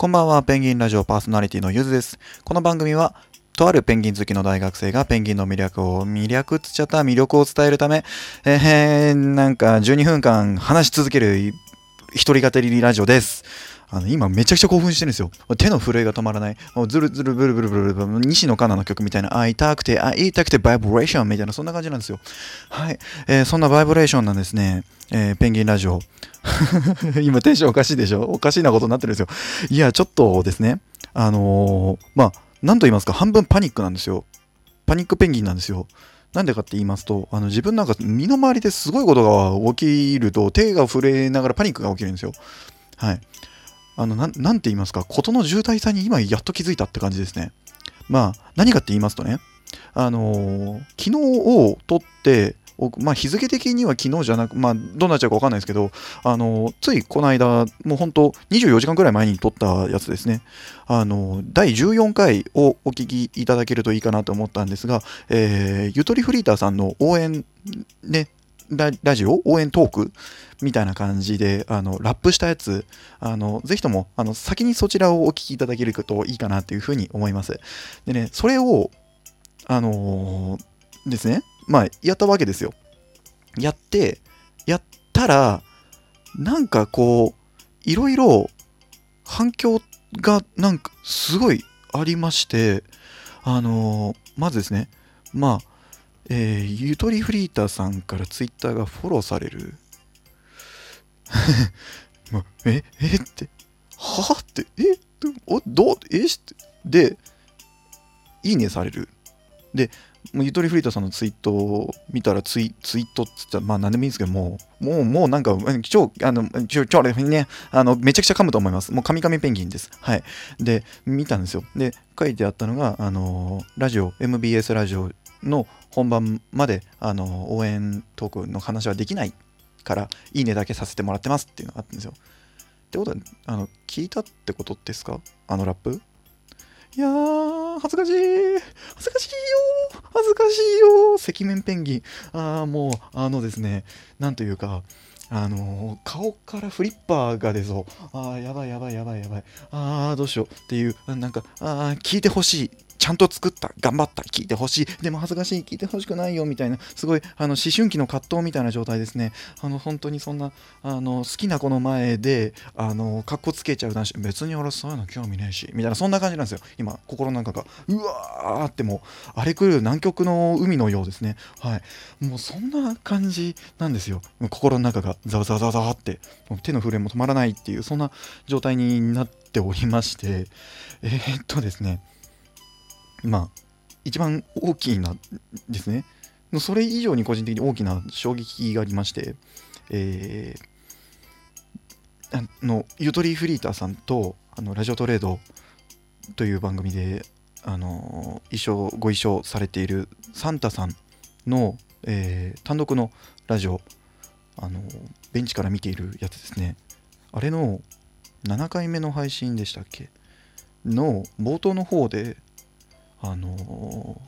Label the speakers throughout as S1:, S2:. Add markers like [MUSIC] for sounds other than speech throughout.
S1: こんばんは、ペンギンラジオパーソナリティのゆずです。この番組は、とあるペンギン好きの大学生がペンギンの魅力を、魅力っつっちゃった魅力を伝えるため、えー、なんか12分間話し続ける一人語りラジオです。あの今めちゃくちゃ興奮してるんですよ。手の震えが止まらない。もうズルズルブルブルブルブル西野カナの曲みたいな、会いたくて、会いたくてバイブレーションみたいな、そんな感じなんですよ。はい。えーそんなバイブレーションなんですね。えーペンギンラジオ。[LAUGHS] 今テンションおかしいでしょ？おかしいなことになってるんですよ。いや、ちょっとですね、あのーまあ、なんと言いますか、半分パニックなんですよ。パニックペンギンなんですよ。なんでかって言いますと、あの自分なんか身の回りですごいことが起きると、手が震えながらパニックが起きるんですよ。はい。あの、ななんて言いますか、事の重大さに今やっと気づいたって感じですね。まあ、何かって言いますとね、あのー昨日を取って、まあ、日付的には昨日じゃなく、まあ、どうなっちゃうか分かんないですけど、あのーついこの間、もう本当、24時間くらい前に撮ったやつですね、あのー第14回をお聞きいただけるといいかなと思ったんですが、えーゆとりフリーターさんの応援、ね、ララジオ？応援トーク？みたいな感じであのラップしたやつ。あのぜひともあの先にそちらをお聞きいただけるといいかなというふうに思います。でねそれをあのーですね。まあやったわけですよ。やってやったらなんかこういろいろ反響がなんかすごいありましてあのーまずですね。まあえーゆとりフリーターさんからツイッターがフォローされる？[LAUGHS] え、えって、はって、えおどうえしてで、いいねされる。で、もうゆとりフリーターさんのツイートを見たらツイ、ツイートって言ったら、まあ何でもいいんですけど、もう、もう、もうなんか、超、あの、ちょ、ちょ、ね、あの、めちゃくちゃ噛むと思います。もう、カミカミペンギンです。はい。で、見たんですよ。で、書いてあったのが、あの、ラジオ、MBS ラジオの本番まであの応援トークの話はできないからいいねだけさせてもらってますっていうのがあったんですよ。ってことはあの聞いたってことですか？あのラップ？いやー恥ずかしい。恥ずかしいよ恥ずかしいよ赤面ペンギン。ああもうあのですねなんというかあのー顔からフリッパーが出そう。あーやばいやばいやばいやばい。あーどうしようっていうなんかあー聞いてほしい。ちゃんと作った頑張った聞いてほしい。でも恥ずかしい聞いてほしくないよみたいなすごいあの思春期の葛藤みたいな状態ですね。あの本当にそんなあの好きな子の前であのかっこつけちゃう男子別に俺そういうの興味ねえしみたいなそんな感じなんですよ。今心の中が。うわーってもう荒れ狂う南極の海のようですね。はい。もうそんな感じなんですよ。心の中がざわざわざわざわってもう手の震えも止まらないっていうそんな状態になっておりまして。えー、っとですね。まあ一番大きいなですね。それ以上に個人的に大きな衝撃がありましてえーあのゆとりフリーターさんとあのラジオトレードという番組であの一緒ご一緒されているサンタさんの、えー単独のラジオあのベンチから見ているやつですね。あれの7回目の配信でしたっけ？の冒頭の方であの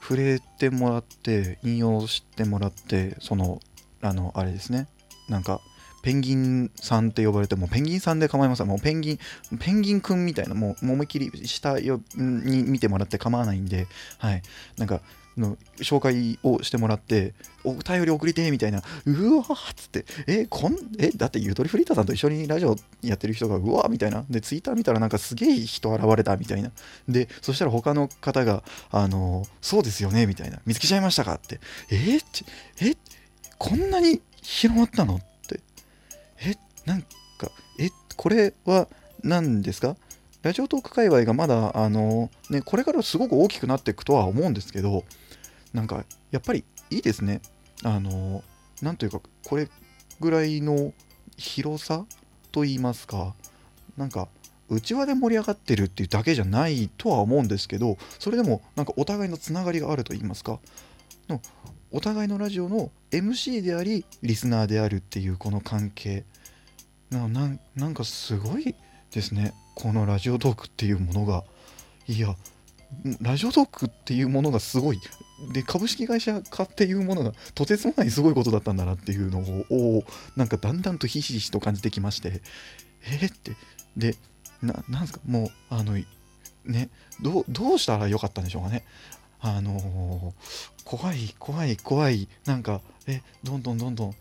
S1: 触れてもらって引用してもらってそのあのあれですね。なんかペンギンさんって呼ばれてもペンギンさんで構いません。もうペンギンペンギンくんみたいなもう思いっきり下に見てもらって構わないんではい。なんかの紹介をしてもらってお便り送りてみたいなうわーっつってえこんえだってゆとりフリーターさんと一緒にラジオやってる人がうわーみたいな。でツイッター見たらなんかすげえ人現れたみたいな。でそしたら他の方があのそうですよねみたいな。見つけちゃいましたかって。えーちえこんなに広まったのって。えなんかえこれは何ですか？ラジオトーク界隈がまだあの、ね、これからすごく大きくなっていくとは思うんですけどなんかやっぱりいいですね。あのなんというかこれぐらいの広さと言いますかなんか内輪で盛り上がってるっていうだけじゃないとは思うんですけどそれでもなんかお互いのつながりがあると言いますかのお互いのラジオの MC でありリスナーであるっていうこの関係ななんかすごいですね。このラジオトークっていうものが。いやラジオトークっていうものがすごいで株式会社化っていうものがとてつもないすごいことだったんだなっていうのをなんかだんだんとひしひしと感じてきましてえー、って。でななんですか？もうあのねどどうしたらよかったんでしょうかね？あのー怖い怖い怖い。なんかえどんどんどんどん。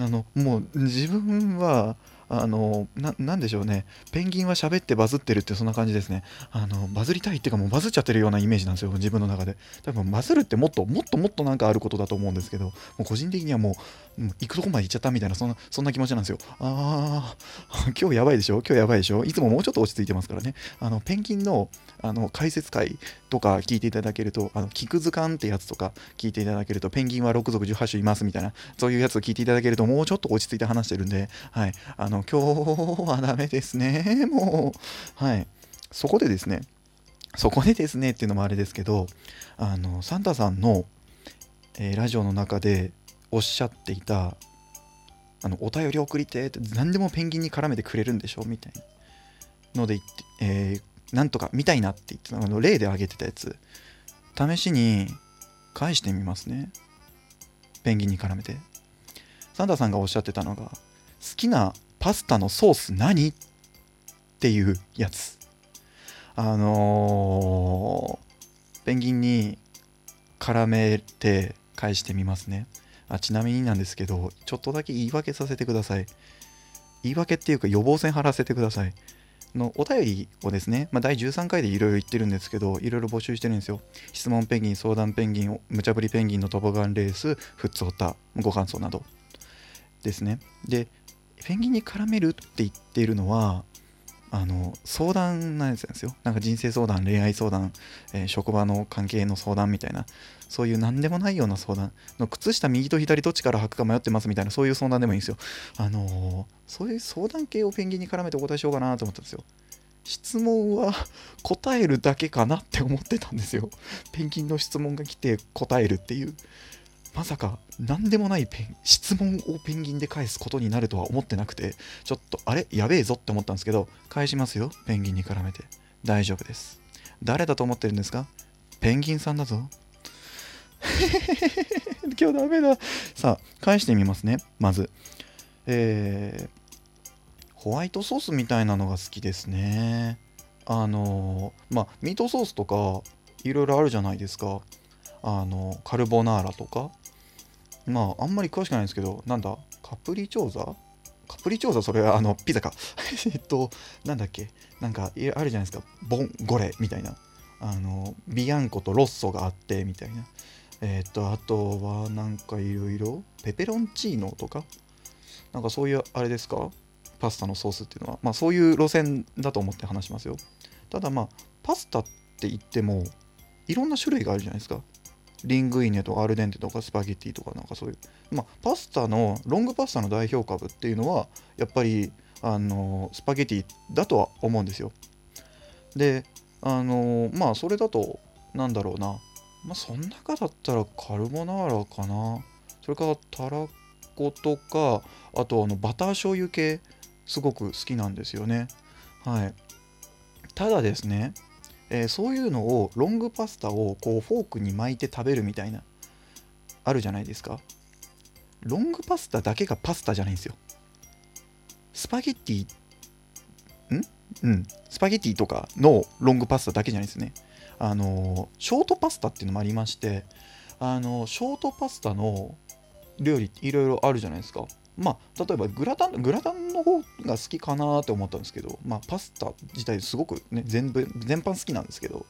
S1: あのもう自分はあのなんでしょうね。ペンギンは喋ってバズってるってそんな感じですね。あのバズりたいっていうかもうバズっちゃってるようなイメージなんですよ自分の中で。多分バズるってもっともっともっとなんかあることだと思うんですけどもう個人的にはもうもう行くとこまで行っちゃったみたいなそんなそんな気持ちなんですよ。ああ [LAUGHS] 今日やばいでしょ？今日やばいでしょ？いつももうちょっと落ち着いてますからね。あのペンギンのあの解説会とか聞いていただけるとあの聞く図鑑ってやつとか聞いていただけるとペンギンは6族18種いますみたいなそういうやつを聞いていただけるともうちょっと落ち着いて話してるんではい。あの今日はダメですね。[LAUGHS] もう。はい。そこでですね。そこでですねっていうのもあれですけどあのサンタさんの、えーラジオの中でおっしゃっていたあのお便り送りてって何でもペンギンに絡めてくれるんでしょみたいなので言って、えーなんとか見たいなって言ってたあの例で挙げてたやつ。試しに返してみますね。ペンギンに絡めて。サンタさんがおっしゃってたのが好きなパスタのソース何っていうやつ。あのーペンギンに絡めて返してみますね。あちなみになんですけどちょっとだけ言い訳させてください。言い訳っていうか予防線張らせてください。のお便りをですね、まあ、第13回でいろいろ言ってるんですけどいろいろ募集してるんですよ。質問ペンギン相談ペンギン無茶ぶりペンギンのトボガンレースフッツオタご感想などですね。でペンギンに絡めるって言っているのはあの相談なんですよ。なんか人生相談恋愛相談、えー職場の関係の相談みたいなそういう何でもないような相談。の靴下右と左どっちから履くか迷ってますみたいなそういう相談でもいいんですよ。あのーそういう相談系をペンギンに絡めてお答えしようかなと思ったんですよ。質問は答えるだけかなって思ってたんですよ。ペンギンの質問が来て答えるっていう。まさか何でもないペン質問をペンギンで返すことになるとは思ってなくてちょっとあれやべえぞって思ったんですけど返しますよペンギンに絡めて。大丈夫です。誰だと思ってるんですか？ペンギンさんだぞ。[LAUGHS] 今日ダメだ。さあ返してみますね。まず。えーホワイトソースみたいなのが好きですね。あのまあミートソースとかいろいろあるじゃないですか。あのカルボナーラとか。まああんまり詳しくないんですけどなんだ？カプリチョーザ？カプリチョーザ？それはあのピザか。[LAUGHS] えっとなんだっけ？なんかあるじゃないですか。ボンゴレみたいな。あのビアンコとロッソがあってみたいな。えっとあとはなんかいろいろペペロンチーノとか？なんかそういうあれですか？パスタのソースっていうのは。まあそういう路線だと思って話しますよ。ただまあパスタって言ってもいろんな種類があるじゃないですか。リングイネとかアルデンテとかスパゲティとかなんかそういうまあパスタのロングパスタの代表株っていうのはやっぱりあのスパゲティだとは思うんですよ。であのまあそれだとなんだろうな。まあその中だったらカルボナーラかな。それからたらことかあとあのバター醤油系すごく好きなんですよね。はい。ただですね、えーそういうのをロングパスタをこうフォークに巻いて食べるみたいなあるじゃないですか。ロングパスタだけがパスタじゃないんですよ。スパゲッティん？うん。スパゲッティとかのロングパスタだけじゃないですね。あのショートパスタっていうのもありましてあのショートパスタの料理いろいろあるじゃないですか。まあ例えばグラタングラタンの方が好きかなって思ったんですけどまあパスタ自体すごくね全部全般好きなんですけど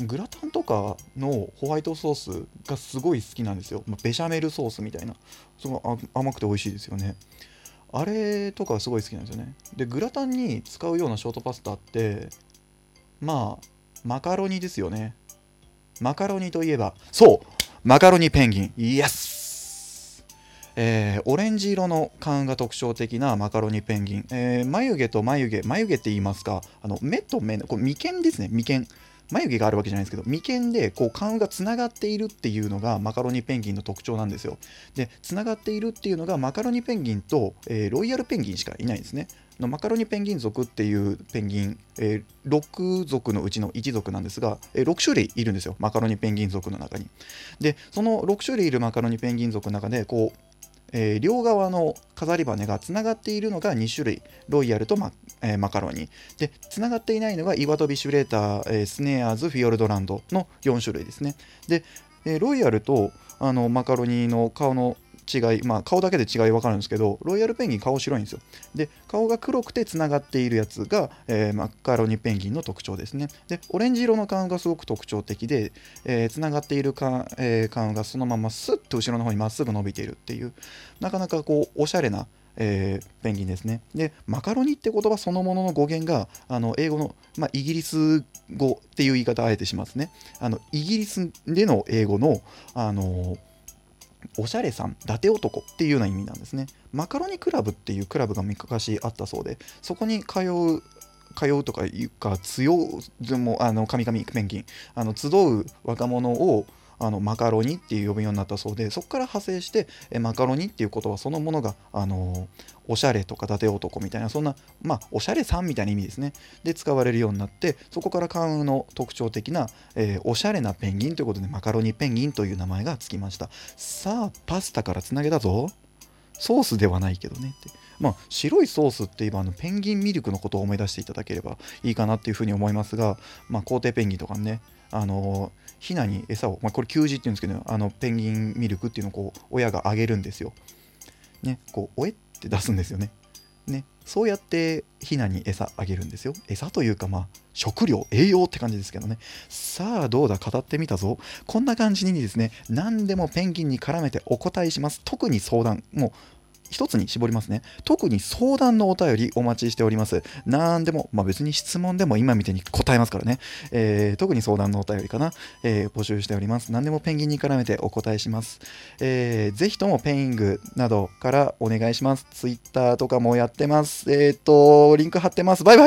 S1: グラタンとかのホワイトソースがすごい好きなんですよ、まあベシャメルソースみたいな。すごいあ甘くて美味しいですよね。あれとかすごい好きなんですよね。でグラタンに使うようなショートパスタってまあマカロニですよね。マカロニといえばそう!マカロニペンギン。イエス!えーオレンジ色の缶が特徴的なマカロニペンギン、えー眉毛と眉毛眉毛って言いますか。あの目と目のこ眉間ですね。眉間。眉毛があるわけじゃないですけど眉間でこう顔がつながっているっていうのがマカロニペンギンの特徴なんですよ。でつながっているっていうのがマカロニペンギンと、えーロイヤルペンギンしかいないんですね。のマカロニペンギン族っていうペンギン、えー6族のうちの1族なんですが、えー6種類いるんですよ。マカロニペンギン族の中に。でその6種類いるマカロニペンギン族の中でこうえー両側の飾り羽がつながっているのが2種類。ロイヤルとマ,、えーマカロニ。でつながっていないのが岩飛びシュレーター、えースネアーズフィヨルドランドの4種類ですね。で、えロイヤルとあのマカロニの顔の違い、まあ、顔だけで違い分かるんですけどロイヤルペンギン顔白いんですよで顔が黒くてつながっているやつが、えーマカロニペンギンの特徴ですねでオレンジ色の顔がすごく特徴的で、えーつながっているか、えー顔がそのままスッと後ろの方にまっすぐ伸びているっていうなかなかこうおしゃれなえーペンギンですね。で、マカロニって言葉そのものの語源が、あの英語の、まあ、イギリス語っていう言い方あえてしますね。あのイギリスでの英語の、あのおしゃれさん、伊達男っていうような意味なんですね。マカロニクラブっていうクラブが昔あったそうで、そこに通う通うとかいうか、強う、もあの神々ペンギン、あの集う若者をあのマカロニっていう呼ぶようになったそうで、そこから派生して、えマカロニっていう言葉そのものが、あのおしゃれとか伊達男みたいな、そんな、まあ、おしゃれさんみたいな意味ですね。で、使われるようになって、そこから関羽の特徴的な、えーおしゃれなペンギンということで、マカロニペンギンという名前がつきました。さあ、パスタからつなげたぞ。ソースではないけどねって。まあ、白いソースって言えばあのペンギンミルクのことを思い出していただければいいかなっていうふうに思いますが、まあ、皇帝ペンギンとかね、あのヒナに餌を、まあ、これ給仕っていうんですけど、あのペンギンミルクっていうのをこう親があげるんですよ。ね、こう、おえって出すんですよね。ね、そうやってヒナに餌あげるんですよ。餌というか、まあ、食料、栄養って感じですけどね。さあ、どうだ、語ってみたぞ。こんな感じにですね、何でもペンギンに絡めてお答えします。特に相談、もう、一つに絞りますね。特に相談のお便りお待ちしております。何でも、まあ別に質問でも今みたいに答えますからね。えー特に相談のお便りかな、えー募集しております。何でもペンギンに絡めてお答えします。えーぜひともペイングなどからお願いします。Twitter とかもやってます。えっ、と、リンク貼ってます。バイバイ